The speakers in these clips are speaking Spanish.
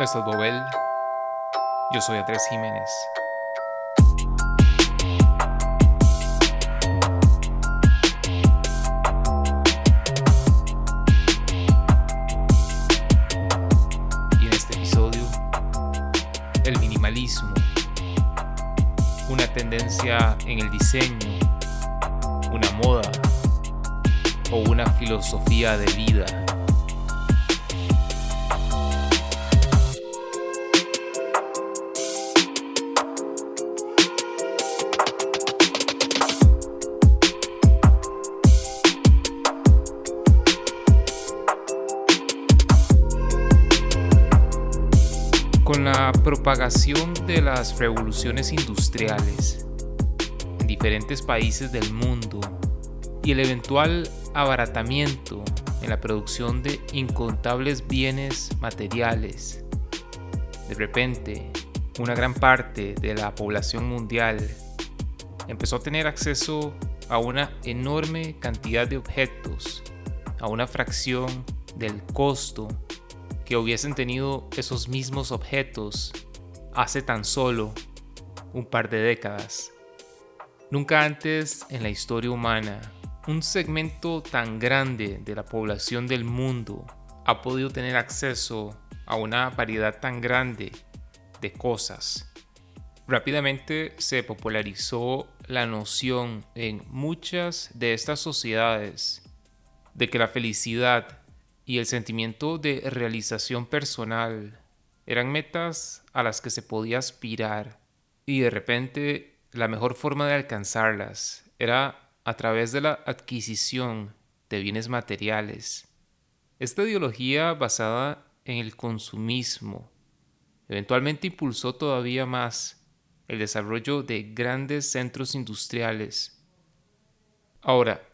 Esto es Bobel. Yo soy Andrés Jiménez. Y en este episodio, el minimalismo. Una tendencia en el diseño, una moda o una filosofía de vida. La propagación de las revoluciones industriales en diferentes países del mundo y el eventual abaratamiento en la producción de incontables bienes materiales, de repente una gran parte de la población mundial empezó a tener acceso a una enorme cantidad de objetos, a una fracción del costo que hubiesen tenido esos mismos objetos hace tan solo un par de décadas. Nunca antes en la historia humana un segmento tan grande de la población del mundo ha podido tener acceso a una variedad tan grande de cosas. Rápidamente se popularizó la noción en muchas de estas sociedades de que la felicidad y el sentimiento de realización personal eran metas a las que se podía aspirar y de repente la mejor forma de alcanzarlas era a través de la adquisición de bienes materiales. Esta ideología basada en el consumismo eventualmente impulsó todavía más el desarrollo de grandes centros industriales. Ahora,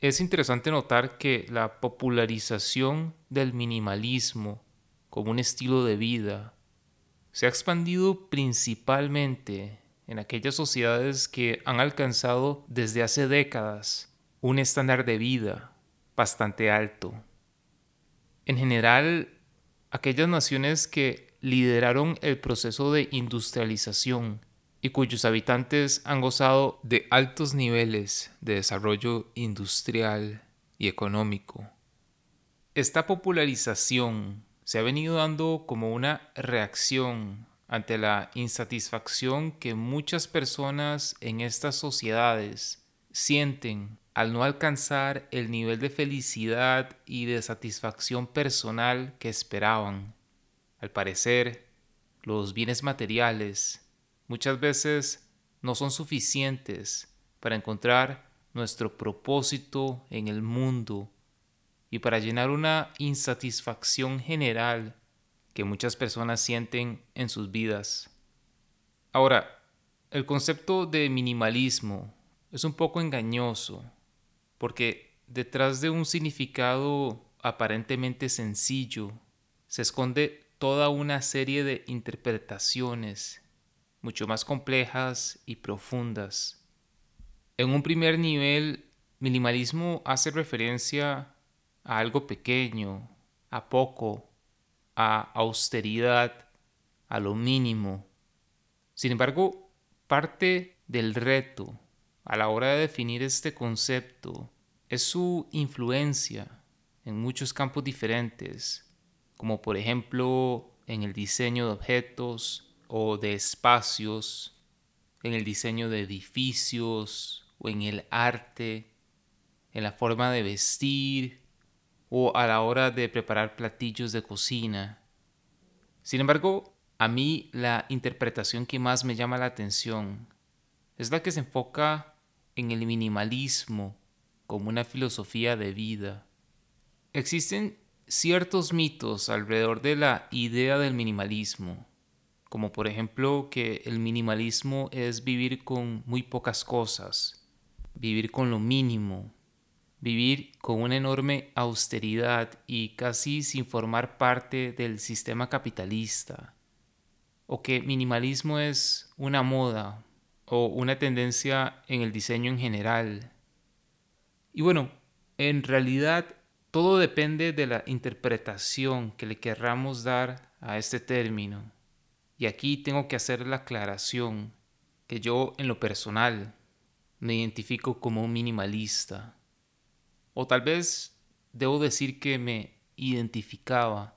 es interesante notar que la popularización del minimalismo como un estilo de vida se ha expandido principalmente en aquellas sociedades que han alcanzado desde hace décadas un estándar de vida bastante alto. En general, aquellas naciones que lideraron el proceso de industrialización y cuyos habitantes han gozado de altos niveles de desarrollo industrial y económico. Esta popularización se ha venido dando como una reacción ante la insatisfacción que muchas personas en estas sociedades sienten al no alcanzar el nivel de felicidad y de satisfacción personal que esperaban. Al parecer, los bienes materiales muchas veces no son suficientes para encontrar nuestro propósito en el mundo y para llenar una insatisfacción general que muchas personas sienten en sus vidas. Ahora, el concepto de minimalismo es un poco engañoso porque detrás de un significado aparentemente sencillo se esconde toda una serie de interpretaciones mucho más complejas y profundas. En un primer nivel, minimalismo hace referencia a algo pequeño, a poco, a austeridad, a lo mínimo. Sin embargo, parte del reto a la hora de definir este concepto es su influencia en muchos campos diferentes, como por ejemplo en el diseño de objetos, o de espacios, en el diseño de edificios o en el arte, en la forma de vestir o a la hora de preparar platillos de cocina. Sin embargo, a mí la interpretación que más me llama la atención es la que se enfoca en el minimalismo como una filosofía de vida. Existen ciertos mitos alrededor de la idea del minimalismo como por ejemplo que el minimalismo es vivir con muy pocas cosas, vivir con lo mínimo, vivir con una enorme austeridad y casi sin formar parte del sistema capitalista, o que minimalismo es una moda o una tendencia en el diseño en general. Y bueno, en realidad todo depende de la interpretación que le querramos dar a este término. Y aquí tengo que hacer la aclaración que yo en lo personal me identifico como un minimalista. O tal vez debo decir que me identificaba.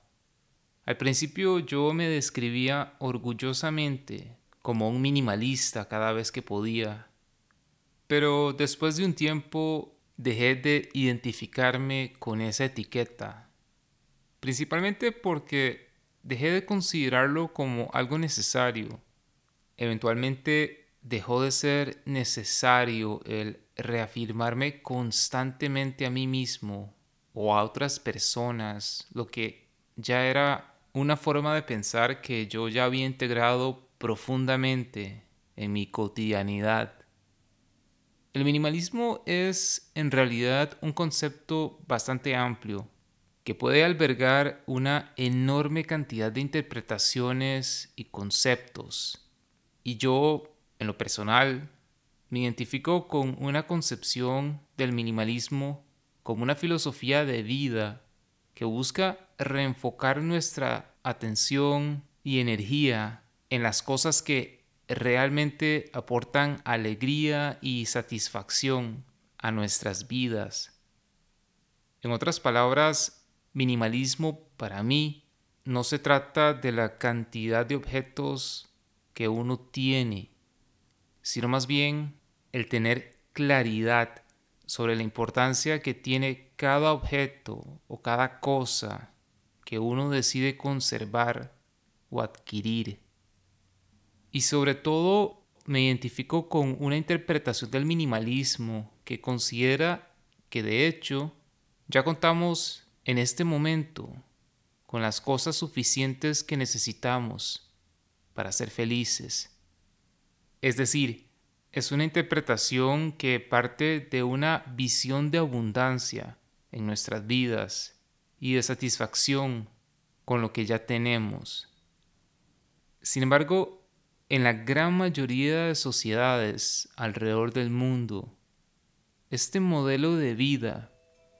Al principio yo me describía orgullosamente como un minimalista cada vez que podía. Pero después de un tiempo dejé de identificarme con esa etiqueta. Principalmente porque dejé de considerarlo como algo necesario. Eventualmente dejó de ser necesario el reafirmarme constantemente a mí mismo o a otras personas, lo que ya era una forma de pensar que yo ya había integrado profundamente en mi cotidianidad. El minimalismo es en realidad un concepto bastante amplio que puede albergar una enorme cantidad de interpretaciones y conceptos. Y yo, en lo personal, me identifico con una concepción del minimalismo como una filosofía de vida que busca reenfocar nuestra atención y energía en las cosas que realmente aportan alegría y satisfacción a nuestras vidas. En otras palabras, Minimalismo para mí no se trata de la cantidad de objetos que uno tiene, sino más bien el tener claridad sobre la importancia que tiene cada objeto o cada cosa que uno decide conservar o adquirir. Y sobre todo me identifico con una interpretación del minimalismo que considera que de hecho ya contamos en este momento con las cosas suficientes que necesitamos para ser felices. Es decir, es una interpretación que parte de una visión de abundancia en nuestras vidas y de satisfacción con lo que ya tenemos. Sin embargo, en la gran mayoría de sociedades alrededor del mundo, este modelo de vida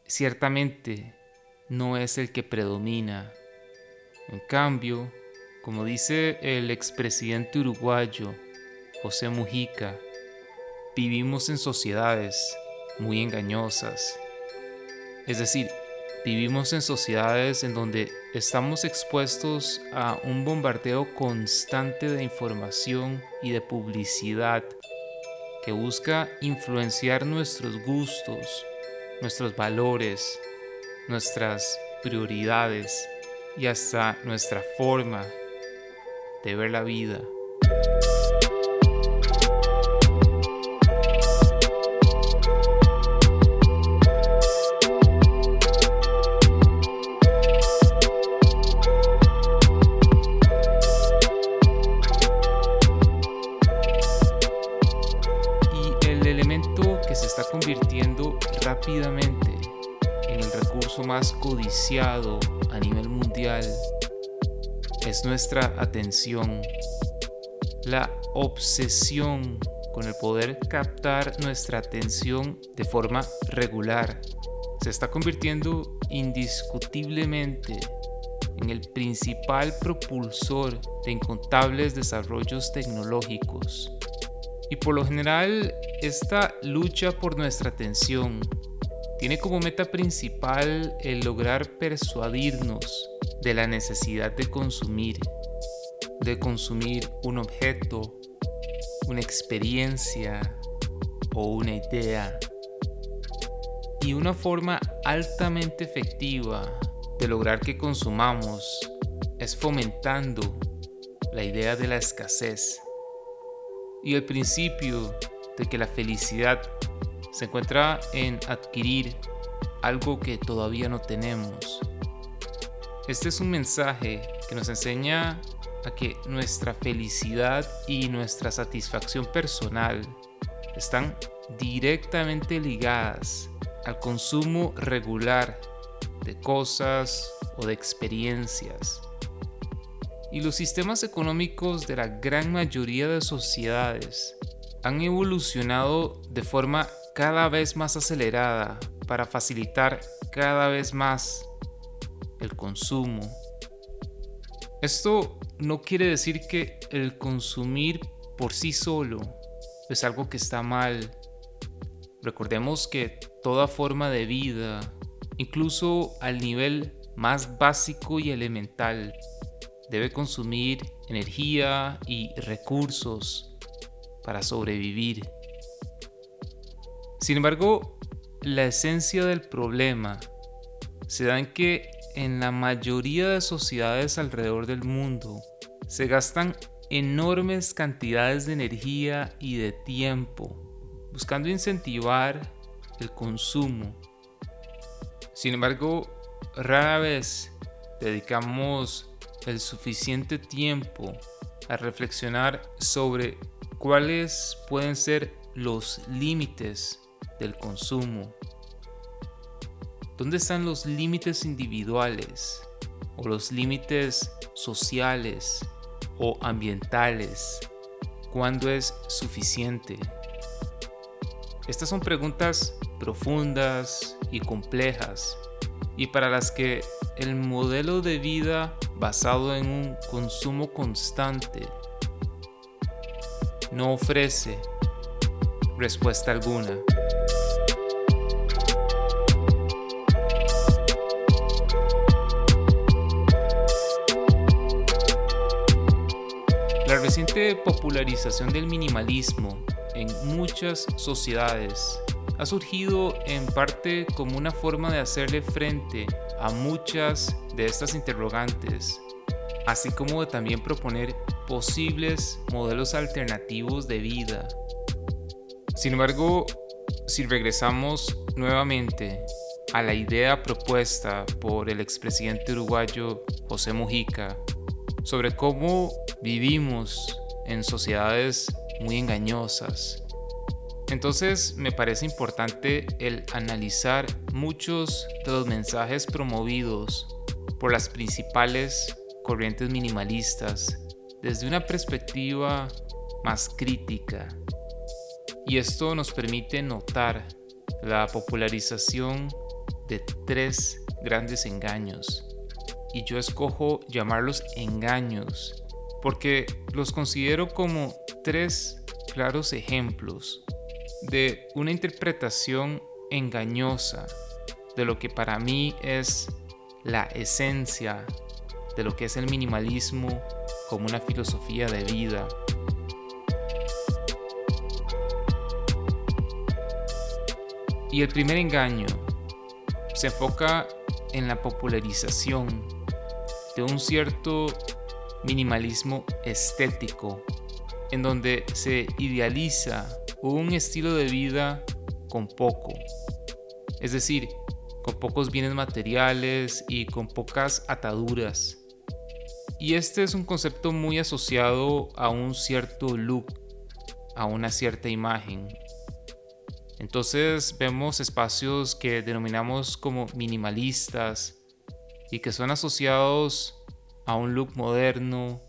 ciertamente no es el que predomina. En cambio, como dice el expresidente uruguayo José Mujica, vivimos en sociedades muy engañosas. Es decir, vivimos en sociedades en donde estamos expuestos a un bombardeo constante de información y de publicidad que busca influenciar nuestros gustos, nuestros valores, nuestras prioridades y hasta nuestra forma de ver la vida. Más codiciado a nivel mundial es nuestra atención, la obsesión con el poder captar nuestra atención de forma regular se está convirtiendo indiscutiblemente en el principal propulsor de incontables desarrollos tecnológicos. Y por lo general, esta lucha por nuestra atención tiene como meta principal el lograr persuadirnos de la necesidad de consumir, de consumir un objeto, una experiencia o una idea. Y una forma altamente efectiva de lograr que consumamos es fomentando la idea de la escasez y el principio de que la felicidad se encuentra en adquirir algo que todavía no tenemos. Este es un mensaje que nos enseña a que nuestra felicidad y nuestra satisfacción personal están directamente ligadas al consumo regular de cosas o de experiencias. Y los sistemas económicos de la gran mayoría de sociedades han evolucionado de forma cada vez más acelerada para facilitar cada vez más el consumo. Esto no quiere decir que el consumir por sí solo es algo que está mal. Recordemos que toda forma de vida, incluso al nivel más básico y elemental, debe consumir energía y recursos para sobrevivir. Sin embargo, la esencia del problema se da en que en la mayoría de sociedades alrededor del mundo se gastan enormes cantidades de energía y de tiempo buscando incentivar el consumo. Sin embargo, rara vez dedicamos el suficiente tiempo a reflexionar sobre cuáles pueden ser los límites del consumo. ¿Dónde están los límites individuales o los límites sociales o ambientales? ¿Cuándo es suficiente? Estas son preguntas profundas y complejas y para las que el modelo de vida basado en un consumo constante no ofrece respuesta alguna. Reciente popularización del minimalismo en muchas sociedades ha surgido en parte como una forma de hacerle frente a muchas de estas interrogantes, así como de también proponer posibles modelos alternativos de vida. Sin embargo, si regresamos nuevamente a la idea propuesta por el expresidente uruguayo José Mujica sobre cómo vivimos en sociedades muy engañosas, entonces me parece importante el analizar muchos de los mensajes promovidos por las principales corrientes minimalistas desde una perspectiva más crítica. Y esto nos permite notar la popularización de tres grandes engaños. Y yo escojo llamarlos engaños porque los considero como tres claros ejemplos de una interpretación engañosa de lo que para mí es la esencia de lo que es el minimalismo como una filosofía de vida. Y el primer engaño se enfoca en la popularización de un cierto minimalismo estético, en donde se idealiza un estilo de vida con poco, es decir, con pocos bienes materiales y con pocas ataduras. Y este es un concepto muy asociado a un cierto look, a una cierta imagen. Entonces vemos espacios que denominamos como minimalistas y que son asociados a un look moderno,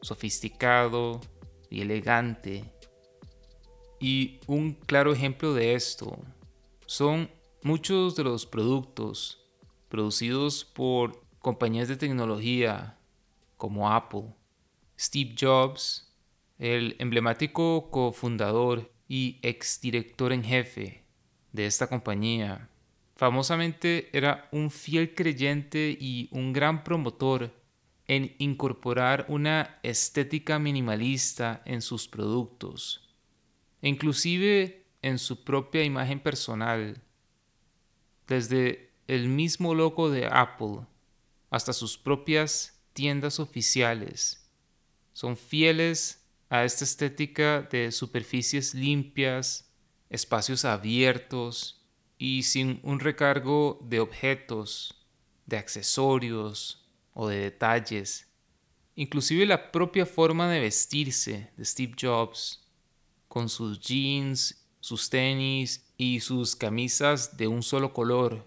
sofisticado y elegante. Y un claro ejemplo de esto son muchos de los productos producidos por compañías de tecnología como Apple. Steve Jobs, el emblemático cofundador y exdirector en jefe de esta compañía, famosamente era un fiel creyente y un gran promotor en incorporar una estética minimalista en sus productos inclusive en su propia imagen personal, desde el mismo logo de Apple hasta sus propias tiendas oficiales, son fieles a esta estética de superficies limpias, espacios abiertos y sin un recargo de objetos, de accesorios o de detalles. Inclusive la propia forma de vestirse de Steve Jobs con sus jeans, sus tenis y sus camisas de un solo color.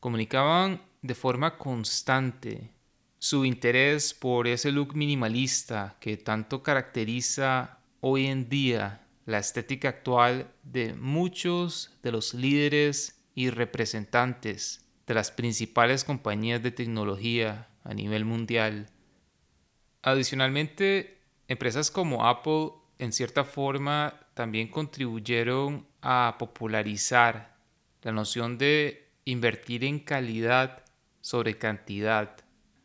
Comunicaban de forma constante su interés por ese look minimalista que tanto caracteriza hoy en día la estética actual de muchos de los líderes y representantes de las principales compañías de tecnología a nivel mundial. Adicionalmente, empresas como Apple en cierta forma también contribuyeron a popularizar la noción de invertir en calidad sobre cantidad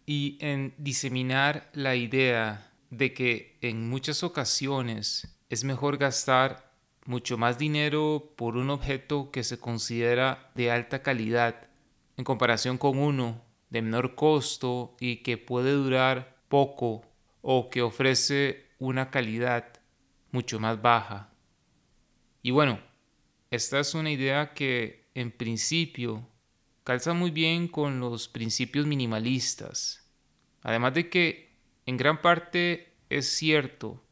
y en diseminar la idea de que en muchas ocasiones es mejor gastar mucho más dinero por un objeto que se considera de alta calidad en comparación con uno de menor costo y que puede durar poco o que ofrece una calidad mucho más baja. Y bueno, esta es una idea que en principio calza muy bien con los principios minimalistas. Además de que en gran parte es cierto,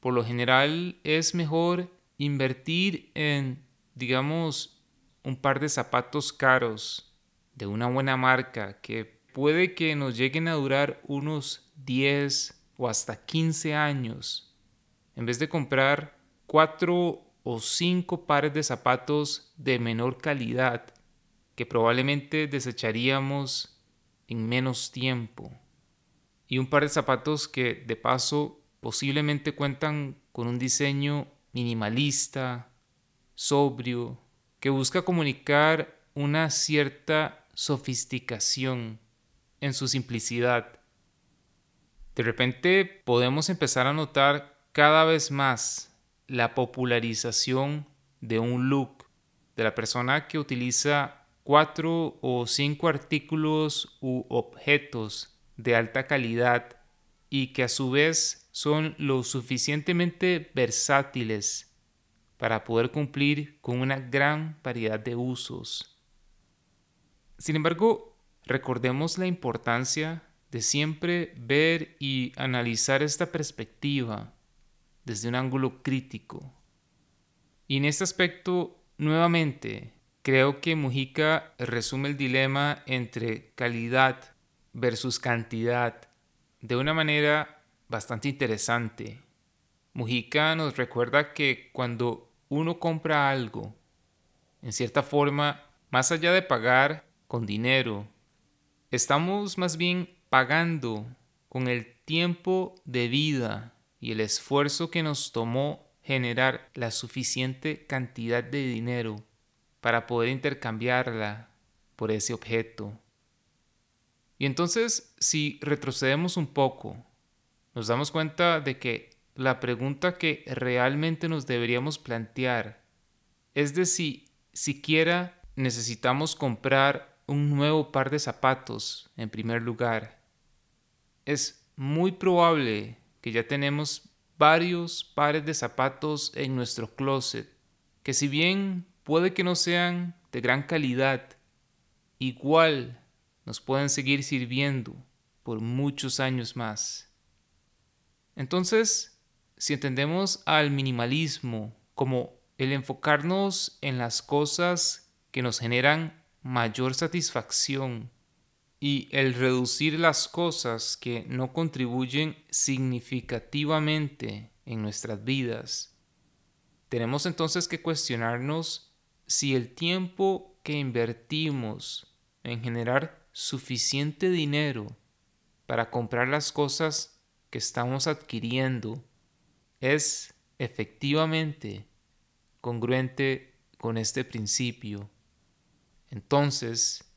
por lo general es mejor invertir en, digamos, un par de zapatos caros de una buena marca que puede que nos lleguen a durar unos 10 o hasta 15 años, en vez de comprar cuatro o cinco pares de zapatos de menor calidad que probablemente desecharíamos en menos tiempo. Y un par de zapatos que de paso posiblemente cuentan con un diseño minimalista, sobrio, que busca comunicar una cierta sofisticación en su simplicidad. De repente podemos empezar a notar cada vez más la popularización de un look, de la persona que utiliza cuatro o cinco artículos u objetos de alta calidad y que a su vez son lo suficientemente versátiles para poder cumplir con una gran variedad de usos. Sin embargo, recordemos la importancia de siempre ver y analizar esta perspectiva desde un ángulo crítico. Y en este aspecto, nuevamente, creo que Mujica resume el dilema entre calidad versus cantidad de una manera bastante interesante. Mujica nos recuerda que cuando uno compra algo, en cierta forma, más allá de pagar con dinero, estamos más bien pagando con el tiempo de vida y el esfuerzo que nos tomó generar la suficiente cantidad de dinero para poder intercambiarla por ese objeto. Y entonces, si retrocedemos un poco, nos damos cuenta de que la pregunta que realmente nos deberíamos plantear es de si siquiera necesitamos comprar un nuevo par de zapatos en primer lugar es muy probable que ya tenemos varios pares de zapatos en nuestro closet, que si bien puede que no sean de gran calidad, igual nos pueden seguir sirviendo por muchos años más. Entonces, si entendemos al minimalismo como el enfocarnos en las cosas que nos generan mayor satisfacción y el reducir las cosas que no contribuyen significativamente en nuestras vidas. Tenemos entonces que cuestionarnos si el tiempo que invertimos en generar suficiente dinero para comprar las cosas que estamos adquiriendo es efectivamente congruente con este principio. Entonces,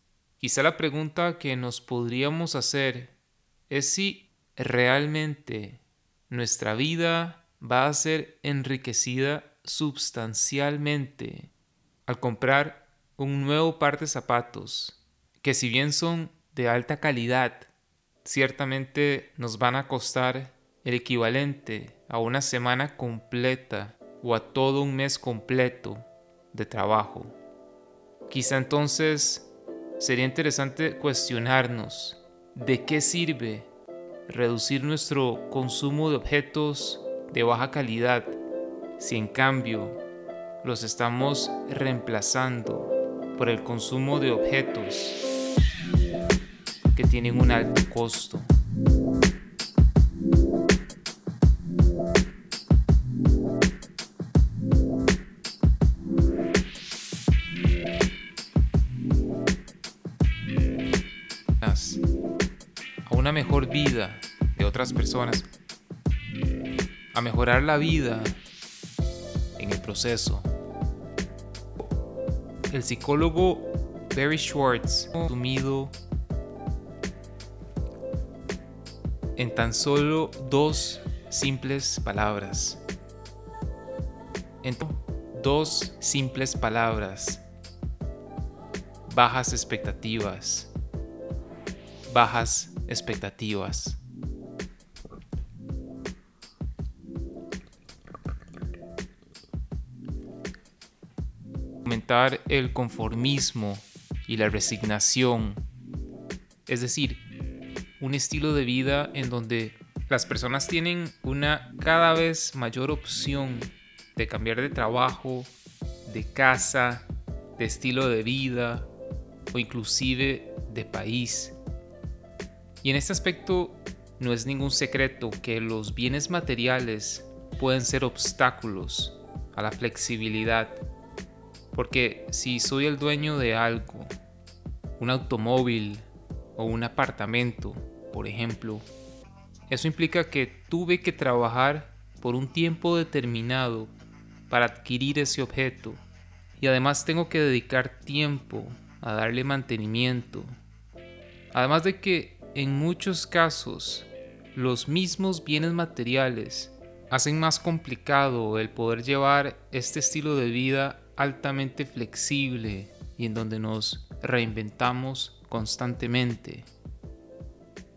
Quizá la pregunta que nos podríamos hacer es si realmente nuestra vida va a ser enriquecida sustancialmente al comprar un nuevo par de zapatos que si bien son de alta calidad, ciertamente nos van a costar el equivalente a una semana completa o a todo un mes completo de trabajo. Quizá entonces sería interesante cuestionarnos de qué sirve reducir nuestro consumo de objetos de baja calidad si en cambio los estamos reemplazando por el consumo de objetos que tienen un alto costo. de otras personas, a mejorar la vida en el proceso. El psicólogo Barry Schwartz sumido en tan solo dos simples palabras. En dos simples palabras. Bajas expectativas. Bajas expectativas. Aumentar el conformismo y la resignación. Es decir, un estilo de vida en donde las personas tienen una cada vez mayor opción de cambiar de trabajo, de casa, de estilo de vida o inclusive de país. Y en este aspecto no es ningún secreto que los bienes materiales pueden ser obstáculos a la flexibilidad. Porque si soy el dueño de algo, un automóvil o un apartamento, por ejemplo, eso implica que tuve que trabajar por un tiempo determinado para adquirir ese objeto y además tengo que dedicar tiempo a darle mantenimiento. Además de que en muchos casos los mismos bienes materiales hacen más complicado el poder llevar este estilo de vida altamente flexible y en donde nos reinventamos constantemente.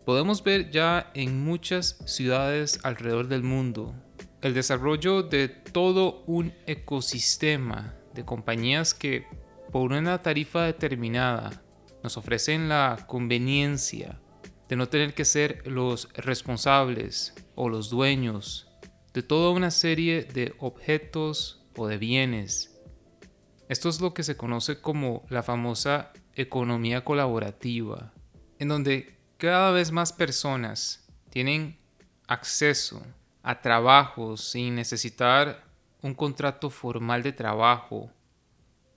Podemos ver ya en muchas ciudades alrededor del mundo el desarrollo de todo un ecosistema de compañías que por una tarifa determinada nos ofrecen la conveniencia de no tener que ser los responsables o los dueños de toda una serie de objetos o de bienes. Esto es lo que se conoce como la famosa economía colaborativa, en donde cada vez más personas tienen acceso a trabajo sin necesitar un contrato formal de trabajo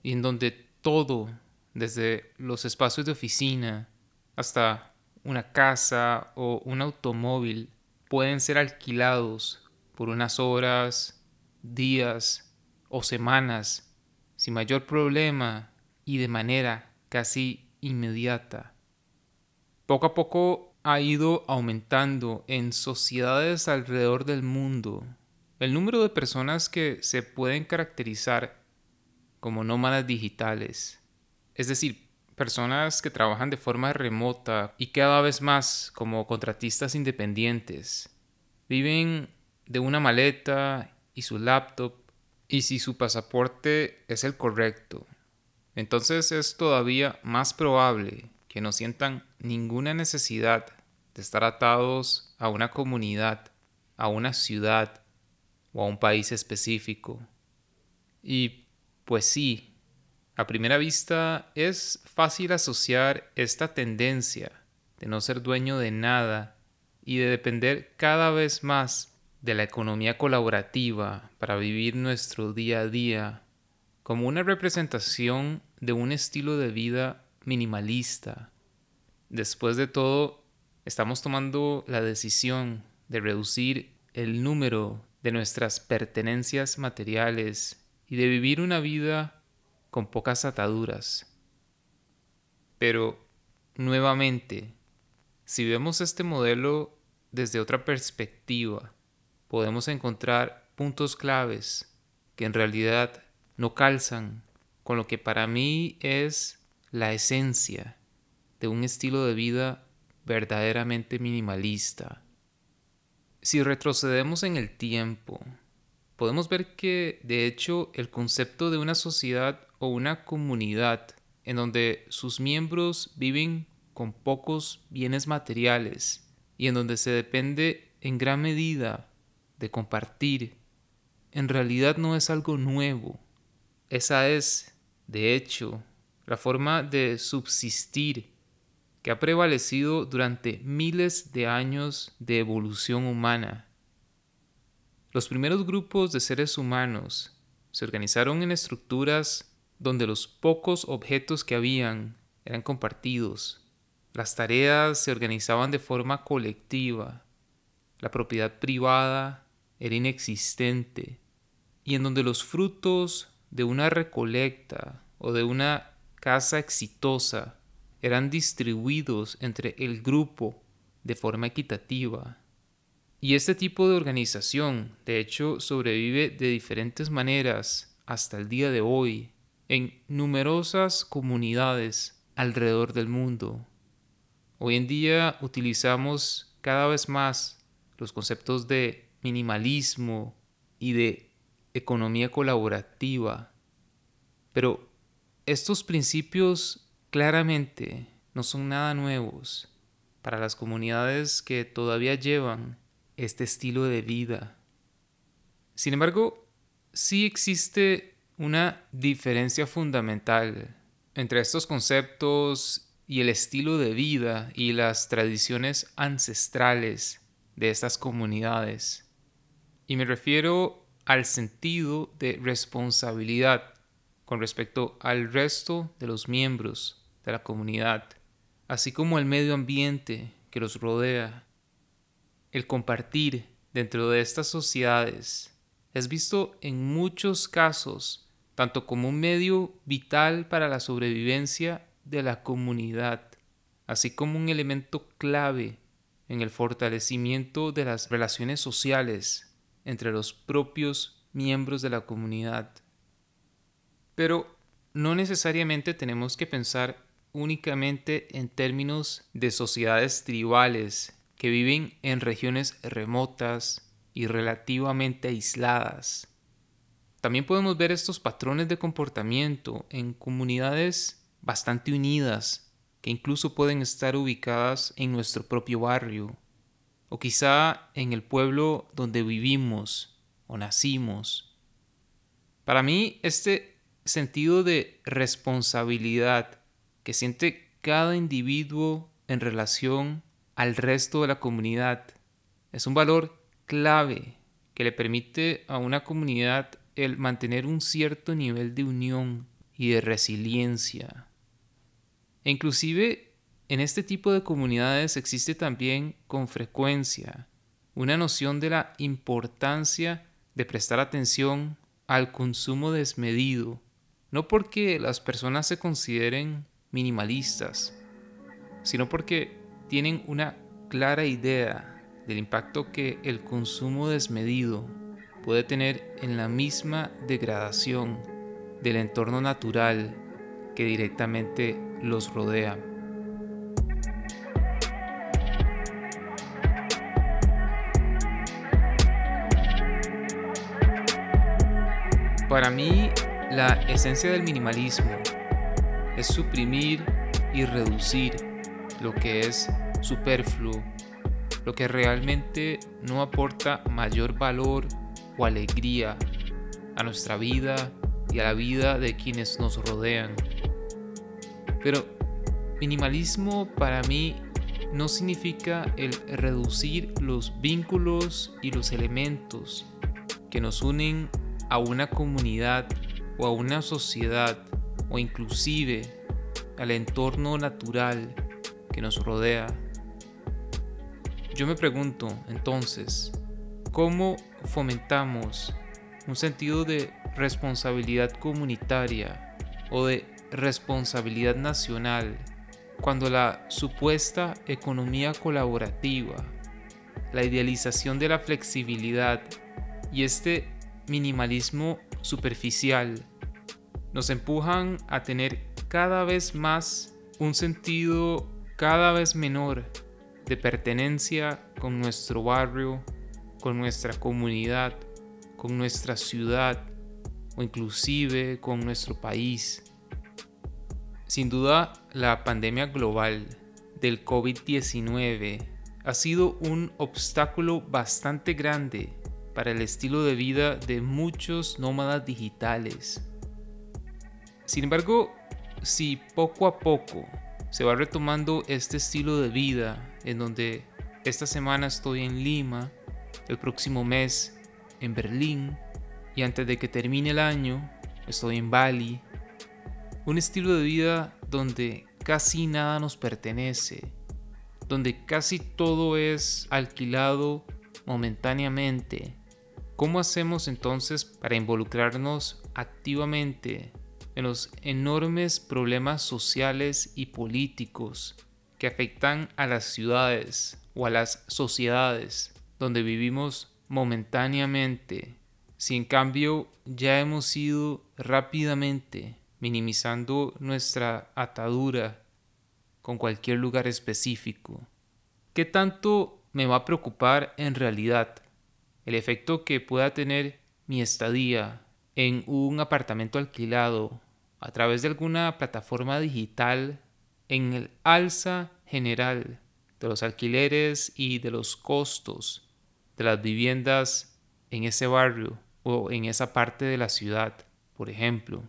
y en donde todo, desde los espacios de oficina hasta una casa o un automóvil, pueden ser alquilados por unas horas, días o semanas sin mayor problema y de manera casi inmediata poco a poco ha ido aumentando en sociedades alrededor del mundo el número de personas que se pueden caracterizar como nómadas digitales, es decir, personas que trabajan de forma remota y cada vez más como contratistas independientes. Viven de una maleta y su laptop y si su pasaporte es el correcto. Entonces es todavía más probable que no sientan ninguna necesidad de estar atados a una comunidad, a una ciudad o a un país específico. Y pues sí, a primera vista es fácil asociar esta tendencia de no ser dueño de nada y de depender cada vez más de la economía colaborativa para vivir nuestro día a día como una representación de un estilo de vida minimalista. Después de todo, estamos tomando la decisión de reducir el número de nuestras pertenencias materiales y de vivir una vida con pocas ataduras. Pero, nuevamente, si vemos este modelo desde otra perspectiva, podemos encontrar puntos claves que en realidad no calzan con lo que para mí es la esencia de un estilo de vida verdaderamente minimalista. Si retrocedemos en el tiempo, podemos ver que de hecho el concepto de una sociedad o una comunidad en donde sus miembros viven con pocos bienes materiales y en donde se depende en gran medida de compartir, en realidad no es algo nuevo. Esa es, de hecho, la forma de subsistir que ha prevalecido durante miles de años de evolución humana. Los primeros grupos de seres humanos se organizaron en estructuras donde los pocos objetos que habían eran compartidos. Las tareas se organizaban de forma colectiva la propiedad privada era inexistente y en donde los frutos de una recolecta o de una casa exitosa eran distribuidos entre el grupo de forma equitativa. Y este tipo de organización, de hecho, sobrevive de diferentes maneras hasta el día de hoy en numerosas comunidades alrededor del mundo. Hoy en día utilizamos cada vez más los conceptos de minimalismo y de economía colaborativa. Pero estos principios claramente no son nada nuevos para las comunidades que todavía llevan este estilo de vida. Sin embargo, sí existe una diferencia fundamental entre estos conceptos y el estilo de vida y las tradiciones ancestrales de estas comunidades. Y me refiero al sentido de responsabilidad con respecto al resto de los miembros de la comunidad, así como el medio ambiente que los rodea. El compartir dentro de estas sociedades es visto en muchos casos tanto como un medio vital para la sobrevivencia de la comunidad, así como un elemento clave en el fortalecimiento de las relaciones sociales entre los propios miembros de la comunidad. Pero no necesariamente tenemos que pensar únicamente en términos de sociedades tribales que viven en regiones remotas y relativamente aisladas. También podemos ver estos patrones de comportamiento en comunidades bastante unidas, que incluso pueden estar ubicadas en nuestro propio barrio, o quizá en el pueblo donde vivimos o nacimos. Para mí, este sentido de responsabilidad que siente cada individuo en relación al resto de la comunidad es un valor clave que le permite a una comunidad el mantener un cierto nivel de unión y de resiliencia. E inclusive en este tipo de comunidades existe también con frecuencia una noción de la importancia de prestar atención al consumo desmedido, no porque las personas se consideren minimalistas, sino porque tienen una clara idea del impacto que el consumo desmedido puede tener en la misma degradación del entorno natural que directamente los rodea. Para mí, la esencia del minimalismo es suprimir y reducir lo que es superfluo, lo que realmente no aporta mayor valor o alegría a nuestra vida y a la vida de quienes nos rodean. Pero minimalismo para mí no significa el reducir los vínculos y los elementos que nos unen a una comunidad o a una sociedad o inclusive al entorno natural que nos rodea. Yo me pregunto entonces, ¿Cómo fomentamos un sentido de responsabilidad comunitaria o de responsabilidad nacional cuando la supuesta economía colaborativa, la idealización de la flexibilidad y este minimalismo superficial nos empujan a tener cada vez más un sentido cada vez menor de pertenencia con nuestro barrio, con nuestra comunidad, con nuestra ciudad o inclusive con nuestro país. Sin duda, la pandemia global del COVID-19 ha sido un obstáculo bastante grande para el estilo de vida de muchos nómadas digitales. Sin embargo, si poco a poco se va retomando este estilo de vida en donde esta semana estoy en Lima el próximo mes en Berlín y antes de que termine el año estoy en Bali. Un estilo de vida donde casi nada nos pertenece, donde casi todo es alquilado momentáneamente, ¿cómo hacemos entonces para involucrarnos activamente en los enormes problemas sociales y políticos que afectan a las ciudades o a las sociedades donde vivimos momentáneamente, si en cambio ya hemos ido rápidamente minimizando nuestra atadura con cualquier lugar específico. ¿Qué tanto me va a preocupar en realidad el efecto que pueda tener mi estadía en un apartamento alquilado a través de alguna plataforma digital en el alza general de los alquileres y de los costos de las viviendas en ese barrio o en esa parte de la ciudad, por ejemplo.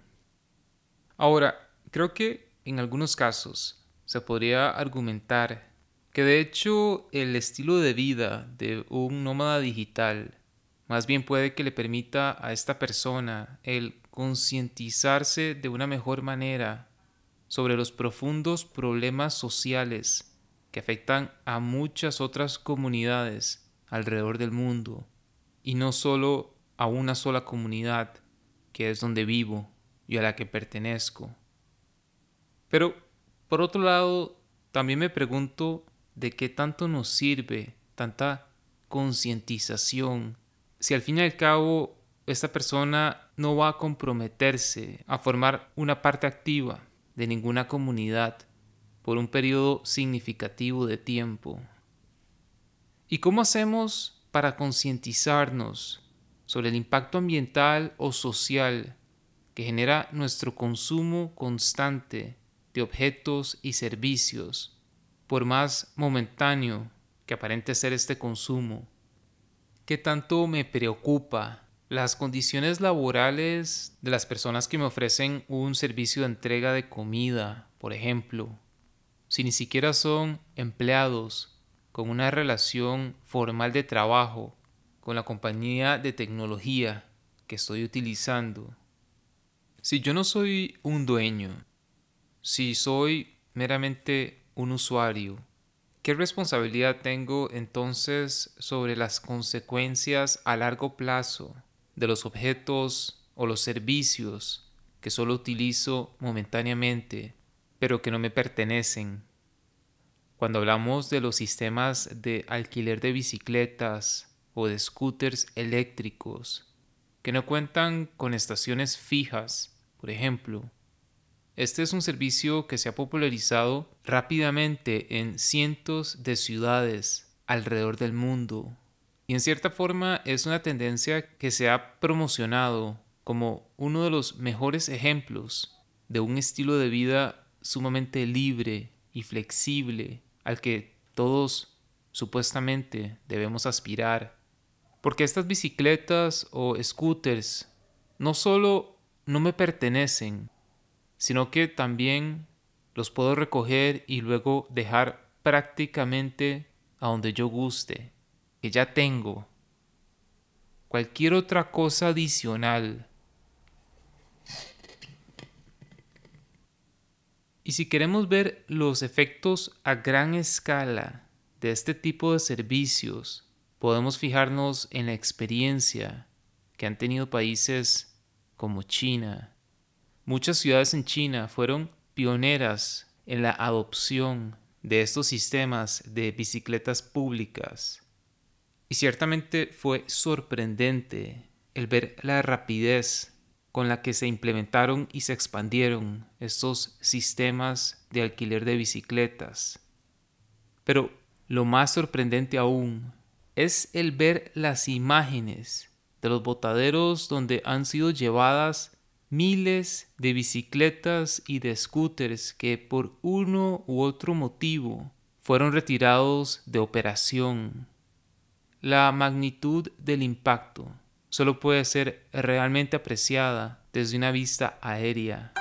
Ahora, creo que en algunos casos se podría argumentar que de hecho el estilo de vida de un nómada digital más bien puede que le permita a esta persona el concientizarse de una mejor manera sobre los profundos problemas sociales que afectan a muchas otras comunidades alrededor del mundo y no solo a una sola comunidad que es donde vivo y a la que pertenezco. Pero, por otro lado, también me pregunto de qué tanto nos sirve tanta concientización si al fin y al cabo esta persona no va a comprometerse a formar una parte activa de ninguna comunidad por un periodo significativo de tiempo. ¿Y cómo hacemos para concientizarnos sobre el impacto ambiental o social que genera nuestro consumo constante de objetos y servicios, por más momentáneo que aparente ser este consumo? ¿Qué tanto me preocupa las condiciones laborales de las personas que me ofrecen un servicio de entrega de comida, por ejemplo? Si ni siquiera son empleados con una relación formal de trabajo con la compañía de tecnología que estoy utilizando. Si yo no soy un dueño, si soy meramente un usuario, ¿qué responsabilidad tengo entonces sobre las consecuencias a largo plazo de los objetos o los servicios que solo utilizo momentáneamente, pero que no me pertenecen? Cuando hablamos de los sistemas de alquiler de bicicletas o de scooters eléctricos, que no cuentan con estaciones fijas, por ejemplo. Este es un servicio que se ha popularizado rápidamente en cientos de ciudades alrededor del mundo. Y en cierta forma es una tendencia que se ha promocionado como uno de los mejores ejemplos de un estilo de vida sumamente libre y flexible al que todos supuestamente debemos aspirar. Porque estas bicicletas o scooters no solo no me pertenecen, sino que también los puedo recoger y luego dejar prácticamente a donde yo guste, que ya tengo. Cualquier otra cosa adicional. Y si queremos ver los efectos a gran escala de este tipo de servicios, podemos fijarnos en la experiencia que han tenido países como China. Muchas ciudades en China fueron pioneras en la adopción de estos sistemas de bicicletas públicas. Y ciertamente fue sorprendente el ver la rapidez con la que se implementaron y se expandieron estos sistemas de alquiler de bicicletas. Pero lo más sorprendente aún es el ver las imágenes de los botaderos donde han sido llevadas miles de bicicletas y de scooters que por uno u otro motivo fueron retirados de operación. La magnitud del impacto solo puede ser realmente apreciada desde una vista aérea.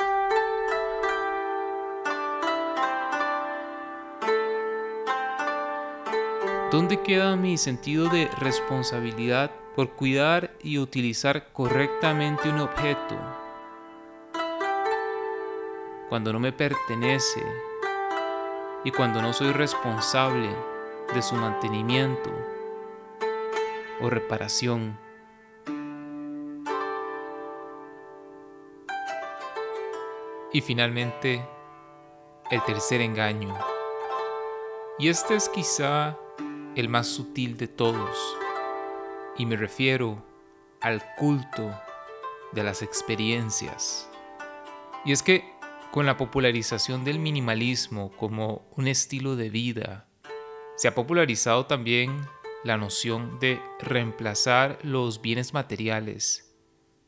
¿Dónde queda mi sentido de responsabilidad por cuidar y utilizar correctamente un objeto cuando no me pertenece y cuando no soy responsable de su mantenimiento? o reparación. Y finalmente, el tercer engaño. Y este es quizá el más sutil de todos, y me refiero al culto de las experiencias. Y es que con la popularización del minimalismo como un estilo de vida, se ha popularizado también la noción de reemplazar los bienes materiales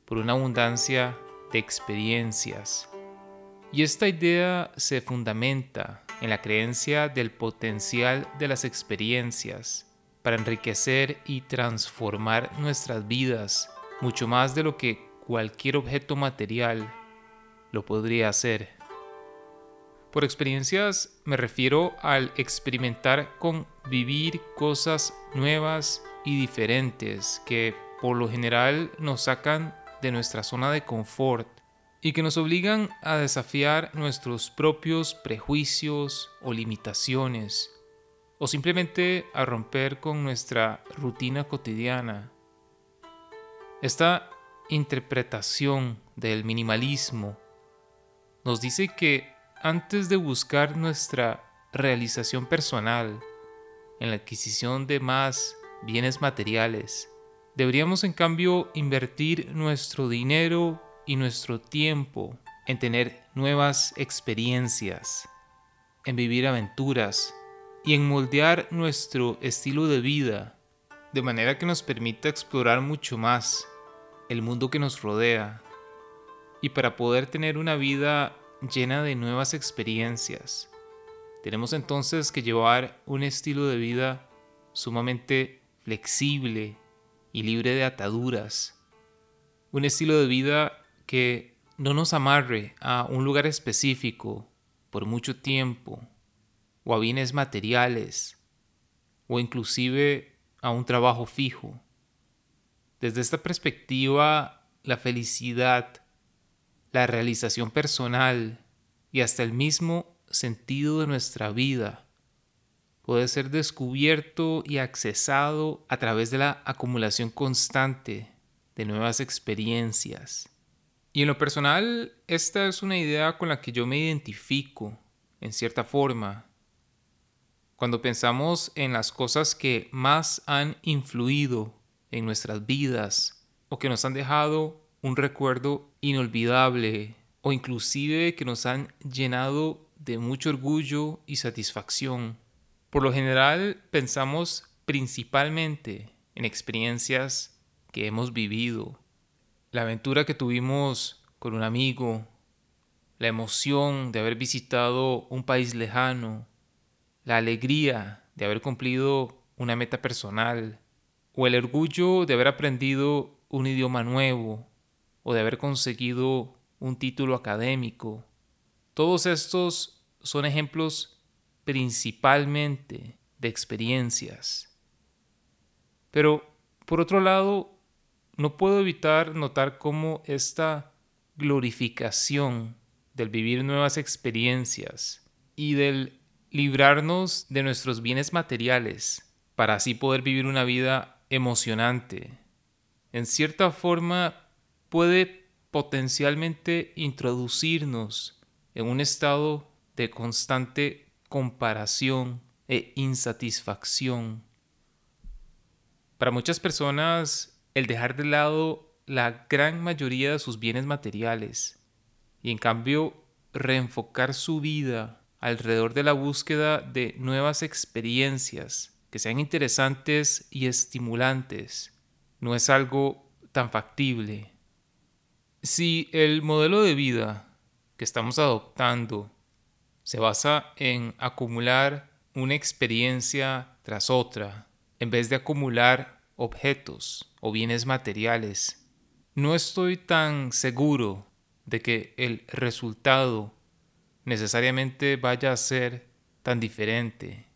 por una abundancia de experiencias. Y esta idea se fundamenta en la creencia del potencial de las experiencias para enriquecer y transformar nuestras vidas mucho más de lo que cualquier objeto material lo podría hacer. Por experiencias me refiero al experimentar con vivir cosas nuevas y diferentes que por lo general nos sacan de nuestra zona de confort y que nos obligan a desafiar nuestros propios prejuicios o limitaciones o simplemente a romper con nuestra rutina cotidiana. Esta interpretación del minimalismo nos dice que antes de buscar nuestra realización personal en la adquisición de más bienes materiales, deberíamos en cambio invertir nuestro dinero y nuestro tiempo en tener nuevas experiencias, en vivir aventuras y en moldear nuestro estilo de vida de manera que nos permita explorar mucho más el mundo que nos rodea y para poder tener una vida llena de nuevas experiencias. Tenemos entonces que llevar un estilo de vida sumamente flexible y libre de ataduras. Un estilo de vida que no nos amarre a un lugar específico por mucho tiempo, o a bienes materiales, o inclusive a un trabajo fijo. Desde esta perspectiva, la felicidad, la realización personal y hasta el mismo sentido de nuestra vida puede ser descubierto y accesado a través de la acumulación constante de nuevas experiencias. Y en lo personal, esta es una idea con la que yo me identifico, en cierta forma. Cuando pensamos en las cosas que más han influido en nuestras vidas o que nos han dejado un recuerdo inolvidable o inclusive que nos han llenado de mucho orgullo y satisfacción. Por lo general pensamos principalmente en experiencias que hemos vivido, la aventura que tuvimos con un amigo, la emoción de haber visitado un país lejano, la alegría de haber cumplido una meta personal, o el orgullo de haber aprendido un idioma nuevo o de haber conseguido un título académico. Todos estos son ejemplos principalmente de experiencias. Pero, por otro lado, no puedo evitar notar cómo esta glorificación del vivir nuevas experiencias y del librarnos de nuestros bienes materiales para así poder vivir una vida emocionante, en cierta forma puede potencialmente introducirnos en un estado de constante comparación e insatisfacción. Para muchas personas, el dejar de lado la gran mayoría de sus bienes materiales y en cambio reenfocar su vida alrededor de la búsqueda de nuevas experiencias que sean interesantes y estimulantes no es algo tan factible. Si el modelo de vida que estamos adoptando se basa en acumular una experiencia tras otra, en vez de acumular objetos o bienes materiales, no estoy tan seguro de que el resultado necesariamente vaya a ser tan diferente.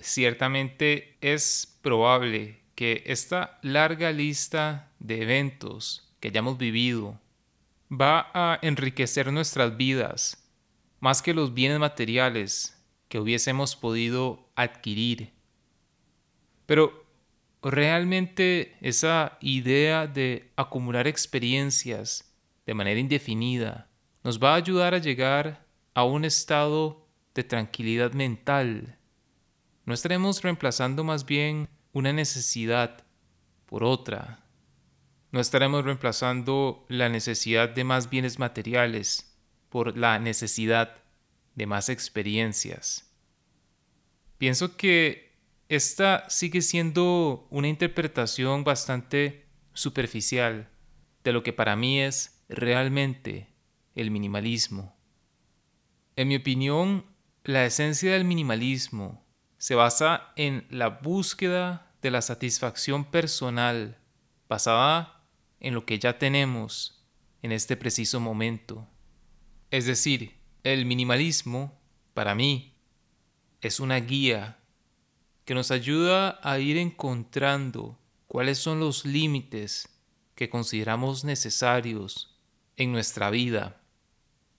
Ciertamente es probable que esta larga lista de eventos que hayamos vivido va a enriquecer nuestras vidas más que los bienes materiales que hubiésemos podido adquirir. Pero realmente esa idea de acumular experiencias de manera indefinida nos va a ayudar a llegar a un estado de tranquilidad mental. No estaremos reemplazando más bien una necesidad por otra. No estaremos reemplazando la necesidad de más bienes materiales por la necesidad de más experiencias. Pienso que esta sigue siendo una interpretación bastante superficial de lo que para mí es realmente el minimalismo. En mi opinión, la esencia del minimalismo se basa en la búsqueda de la satisfacción personal basada en lo que ya tenemos en este preciso momento. Es decir, el minimalismo, para mí, es una guía que nos ayuda a ir encontrando cuáles son los límites que consideramos necesarios en nuestra vida,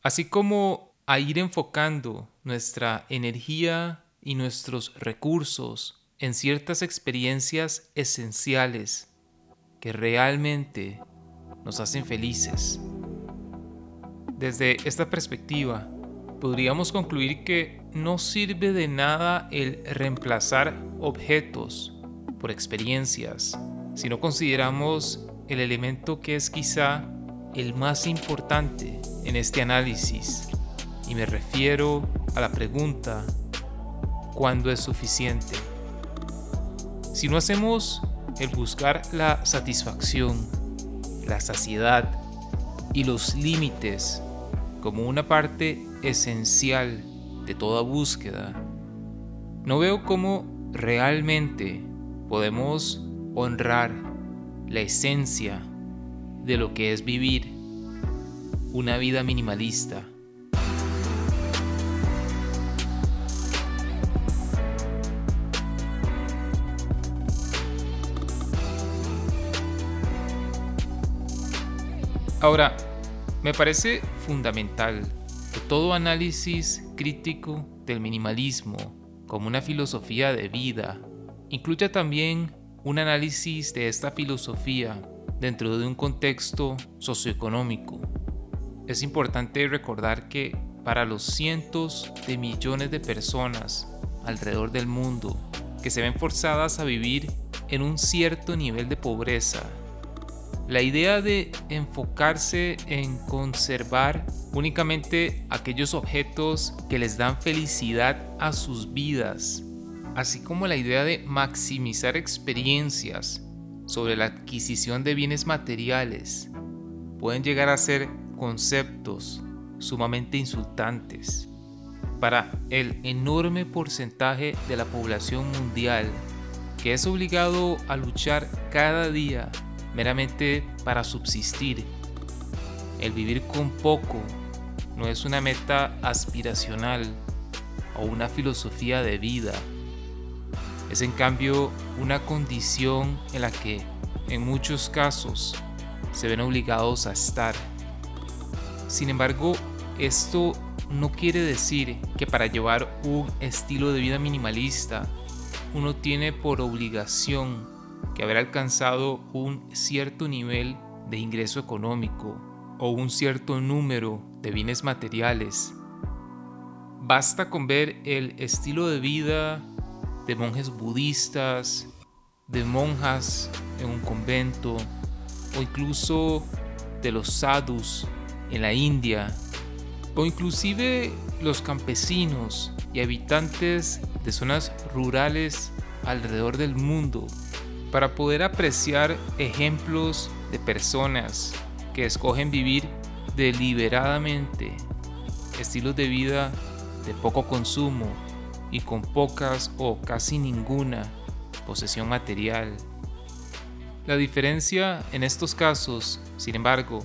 así como a ir enfocando nuestra energía y nuestros recursos en ciertas experiencias esenciales que realmente nos hacen felices. Desde esta perspectiva, podríamos concluir que no sirve de nada el reemplazar objetos por experiencias si no consideramos el elemento que es quizá el más importante en este análisis. Y me refiero a la pregunta, ¿cuándo es suficiente? Si no hacemos el buscar la satisfacción, la saciedad y los límites como una parte esencial de toda búsqueda, no veo cómo realmente podemos honrar la esencia de lo que es vivir una vida minimalista. Ahora, me parece fundamental que todo análisis crítico del minimalismo como una filosofía de vida incluya también un análisis de esta filosofía dentro de un contexto socioeconómico. Es importante recordar que para los cientos de millones de personas alrededor del mundo que se ven forzadas a vivir en un cierto nivel de pobreza la idea de enfocarse en conservar únicamente aquellos objetos que les dan felicidad a sus vidas, así como la idea de maximizar experiencias sobre la adquisición de bienes materiales, pueden llegar a ser conceptos sumamente insultantes para el enorme porcentaje de la población mundial que es obligado a luchar cada día meramente para subsistir. El vivir con poco no es una meta aspiracional o una filosofía de vida. Es en cambio una condición en la que en muchos casos se ven obligados a estar. Sin embargo, esto no quiere decir que para llevar un estilo de vida minimalista uno tiene por obligación que haber alcanzado un cierto nivel de ingreso económico o un cierto número de bienes materiales. Basta con ver el estilo de vida de monjes budistas, de monjas en un convento o incluso de los sadhus en la India o inclusive los campesinos y habitantes de zonas rurales alrededor del mundo para poder apreciar ejemplos de personas que escogen vivir deliberadamente estilos de vida de poco consumo y con pocas o casi ninguna posesión material. La diferencia en estos casos, sin embargo,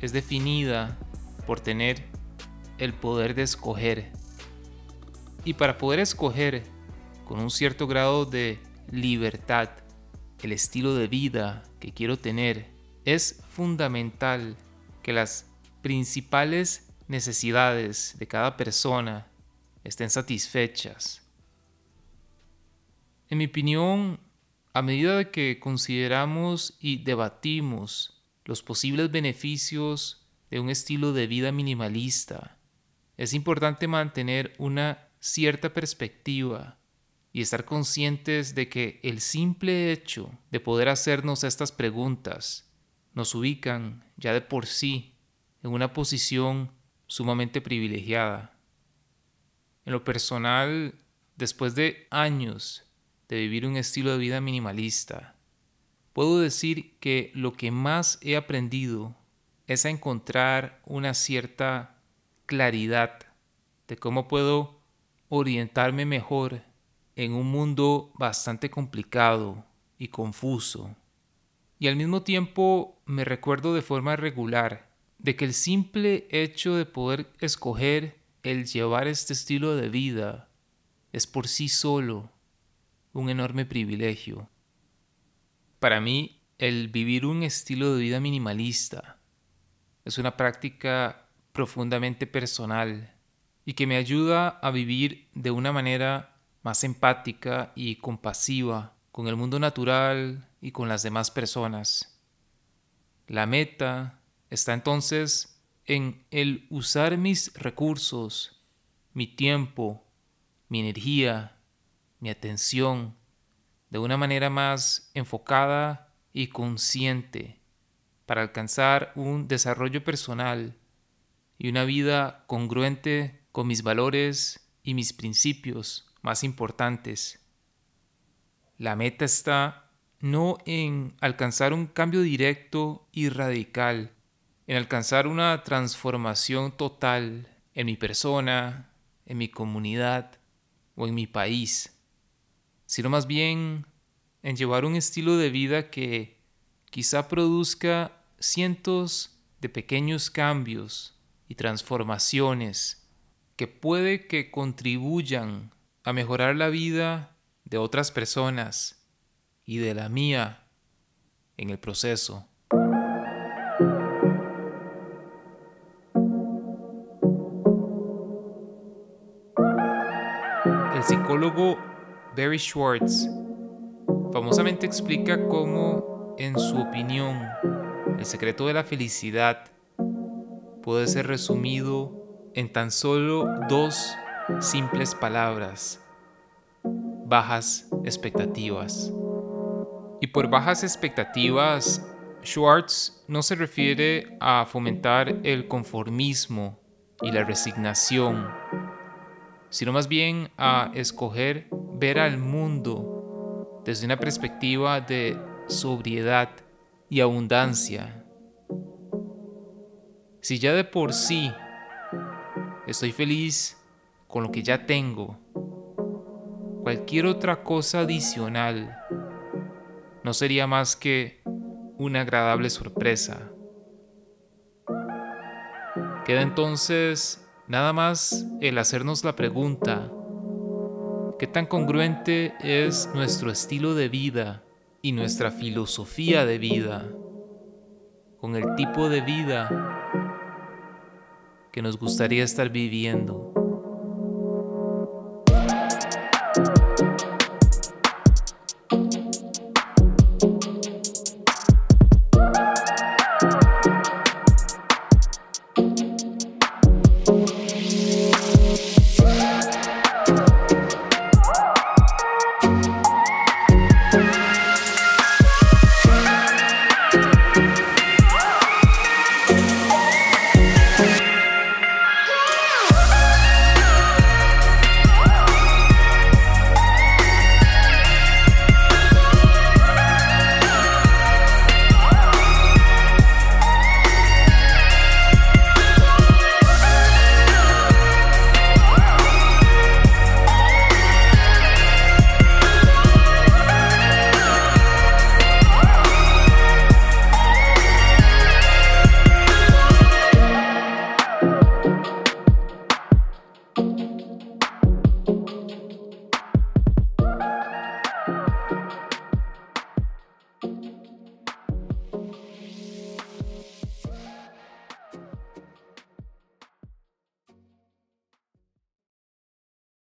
es definida por tener el poder de escoger. Y para poder escoger con un cierto grado de libertad el estilo de vida que quiero tener, es fundamental que las principales necesidades de cada persona estén satisfechas. En mi opinión, a medida que consideramos y debatimos los posibles beneficios de un estilo de vida minimalista, es importante mantener una cierta perspectiva y estar conscientes de que el simple hecho de poder hacernos estas preguntas nos ubican ya de por sí en una posición sumamente privilegiada. En lo personal, después de años de vivir un estilo de vida minimalista, puedo decir que lo que más he aprendido es a encontrar una cierta claridad de cómo puedo orientarme mejor en un mundo bastante complicado y confuso. Y al mismo tiempo me recuerdo de forma regular de que el simple hecho de poder escoger el llevar este estilo de vida es por sí solo un enorme privilegio. Para mí, el vivir un estilo de vida minimalista es una práctica profundamente personal y que me ayuda a vivir de una manera más empática y compasiva con el mundo natural y con las demás personas. La meta está entonces en el usar mis recursos, mi tiempo, mi energía, mi atención de una manera más enfocada y consciente para alcanzar un desarrollo personal y una vida congruente con mis valores y mis principios más importantes. La meta está no en alcanzar un cambio directo y radical, en alcanzar una transformación total en mi persona, en mi comunidad o en mi país sino más bien en llevar un estilo de vida que quizá produzca cientos de pequeños cambios y transformaciones que puede que contribuyan a mejorar la vida de otras personas y de la mía en el proceso. El psicólogo Barry Schwartz famosamente explica cómo, en su opinión, el secreto de la felicidad puede ser resumido en tan solo dos simples palabras, bajas expectativas. Y por bajas expectativas, Schwartz no se refiere a fomentar el conformismo y la resignación, sino más bien a escoger ver al mundo desde una perspectiva de sobriedad y abundancia. Si ya de por sí estoy feliz con lo que ya tengo, cualquier otra cosa adicional no sería más que una agradable sorpresa. Queda entonces nada más el hacernos la pregunta, ¿Qué tan congruente es nuestro estilo de vida y nuestra filosofía de vida con el tipo de vida que nos gustaría estar viviendo?